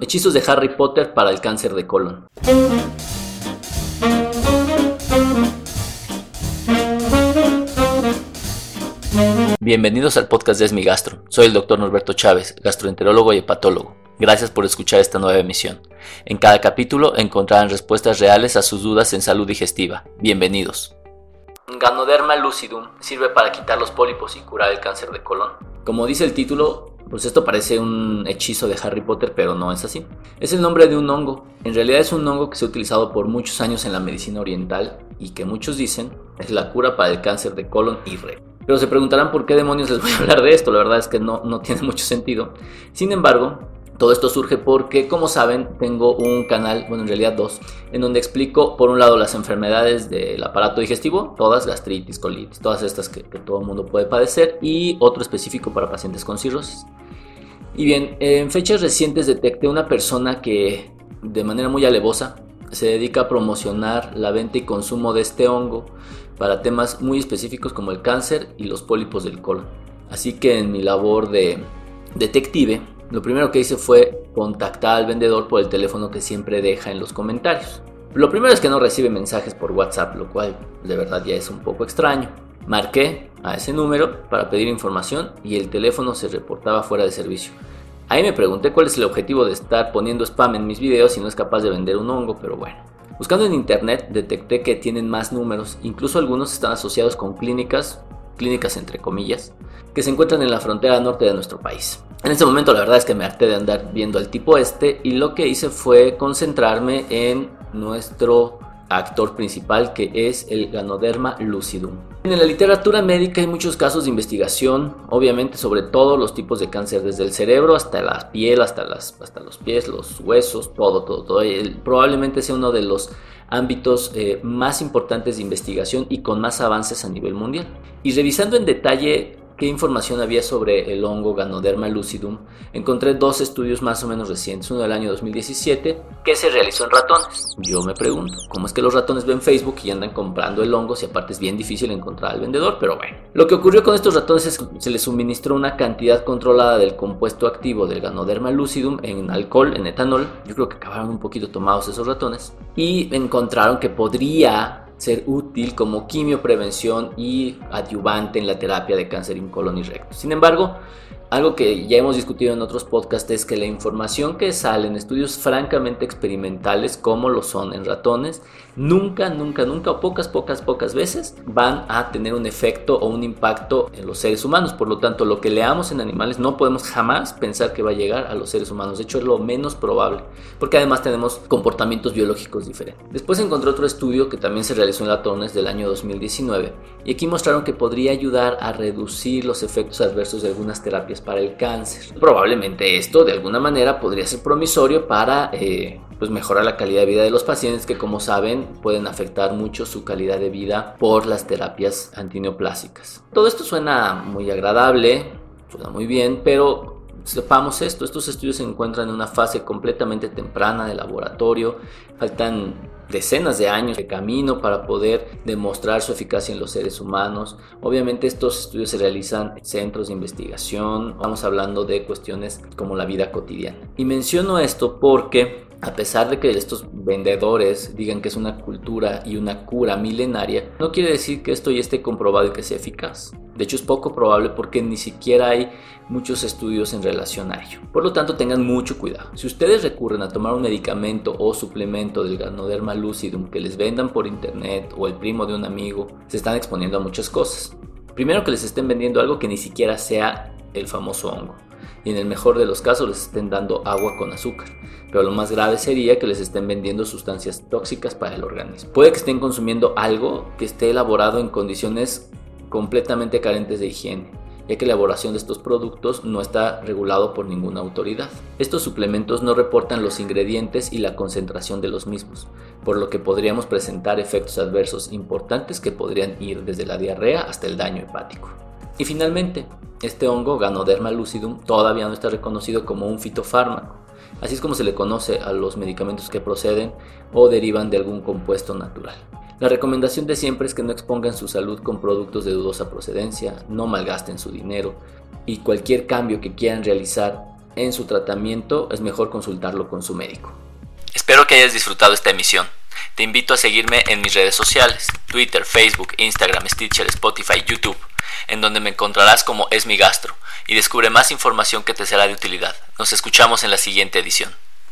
Hechizos de Harry Potter para el cáncer de colon. Bienvenidos al podcast de Esmi Gastro. Soy el doctor Norberto Chávez, gastroenterólogo y hepatólogo. Gracias por escuchar esta nueva emisión. En cada capítulo encontrarán respuestas reales a sus dudas en salud digestiva. Bienvenidos. Ganoderma lucidum sirve para quitar los pólipos y curar el cáncer de colon. Como dice el título, pues esto parece un hechizo de Harry Potter, pero no es así. Es el nombre de un hongo. En realidad es un hongo que se ha utilizado por muchos años en la medicina oriental y que muchos dicen es la cura para el cáncer de colon y recto. Pero se preguntarán por qué demonios les voy a hablar de esto, la verdad es que no, no tiene mucho sentido. Sin embargo, todo esto surge porque, como saben, tengo un canal, bueno, en realidad dos, en donde explico, por un lado, las enfermedades del aparato digestivo, todas, gastritis, colitis, todas estas que, todo el mundo puede padecer, y otro específico para pacientes con cirrosis. Y bien, en fechas recientes detecté una persona que, de manera muy alevosa, se dedica a promocionar la venta y consumo de este hongo para temas muy específicos como el cáncer y los pólipos del colon. Así que en mi labor de detective, lo primero que hice fue contactar al vendedor por el teléfono que siempre deja en los comentarios. Lo primero es que no recibe mensajes por WhatsApp, lo cual de verdad ya es un poco extraño. Marqué a ese número para pedir información y el teléfono se reportaba fuera de servicio. Ahí me pregunté cuál es el objetivo de estar poniendo spam en mis videos si no es capaz de vender un hongo, pero bueno. Buscando en internet detecté que tienen más números, incluso algunos están asociados con clínicas, clínicas entre comillas, que se encuentran en la frontera norte de nuestro país. En ese momento la verdad es que me harté de andar viendo al tipo este y lo que hice fue concentrarme en nuestro actor principal que es el Ganoderma lucidum. En la literatura médica hay muchos casos de investigación, obviamente sobre todos los tipos de cáncer, desde el cerebro hasta la piel, hasta, las, hasta los pies, los huesos, todo, todo, todo. probablemente sea uno de los ámbitos eh, más importantes de investigación y con más avances a nivel mundial. Y revisando en detalle qué información había sobre el hongo Ganoderma lucidum, encontré dos estudios más o menos recientes, uno del año 2017 que se realizó en ratones. Yo me pregunto, ¿cómo es que los ratones ven Facebook y andan comprando el hongo si aparte es bien difícil encontrar al vendedor? Pero bueno, lo que ocurrió con estos ratones es que se les suministró una cantidad controlada del compuesto activo del Ganoderma lucidum en alcohol, en etanol, yo creo que acabaron un poquito tomados esos ratones, y encontraron que podría ser útil como quimioprevención y adyuvante en la terapia de cáncer en colon y recto. Sin embargo, algo que ya hemos discutido en otros podcasts es que la información que sale en estudios francamente experimentales, como lo son en ratones, nunca, nunca, nunca, o pocas, pocas, pocas veces van a tener un efecto o un impacto en los seres humanos. Por lo tanto, lo que leamos en animales no podemos jamás pensar que va a llegar a los seres humanos. De hecho, es lo menos probable, porque además tenemos comportamientos biológicos diferentes. Después encontré otro estudio que también se realizó en ratones del año 2019, y aquí mostraron que podría ayudar a reducir los efectos adversos de algunas terapias para el cáncer. Probablemente esto de alguna manera podría ser promisorio para eh, pues mejorar la calidad de vida de los pacientes que como saben pueden afectar mucho su calidad de vida por las terapias antineoplásicas. Todo esto suena muy agradable, suena muy bien, pero sepamos esto, estos estudios se encuentran en una fase completamente temprana de laboratorio, faltan decenas de años de camino para poder demostrar su eficacia en los seres humanos. Obviamente estos estudios se realizan en centros de investigación, vamos hablando de cuestiones como la vida cotidiana. Y menciono esto porque a pesar de que estos vendedores digan que es una cultura y una cura milenaria, no quiere decir que esto ya esté comprobado y que sea eficaz. De hecho es poco probable porque ni siquiera hay muchos estudios en relación a ello. Por lo tanto tengan mucho cuidado. Si ustedes recurren a tomar un medicamento o suplemento del Ganoderma lucidum que les vendan por internet o el primo de un amigo, se están exponiendo a muchas cosas. Primero que les estén vendiendo algo que ni siquiera sea el famoso hongo y en el mejor de los casos les estén dando agua con azúcar. Pero lo más grave sería que les estén vendiendo sustancias tóxicas para el organismo. Puede que estén consumiendo algo que esté elaborado en condiciones completamente carentes de higiene, ya que la elaboración de estos productos no está regulado por ninguna autoridad. Estos suplementos no reportan los ingredientes y la concentración de los mismos, por lo que podríamos presentar efectos adversos importantes que podrían ir desde la diarrea hasta el daño hepático. Y finalmente, este hongo Ganoderma lucidum todavía no está reconocido como un fitofármaco, así es como se le conoce a los medicamentos que proceden o derivan de algún compuesto natural. La recomendación de siempre es que no expongan su salud con productos de dudosa procedencia, no malgasten su dinero y cualquier cambio que quieran realizar en su tratamiento, es mejor consultarlo con su médico. Espero que hayas disfrutado esta emisión. Te invito a seguirme en mis redes sociales, Twitter, Facebook, Instagram, Stitcher, Spotify, YouTube, en donde me encontrarás como Es mi gastro y descubre más información que te será de utilidad. Nos escuchamos en la siguiente edición.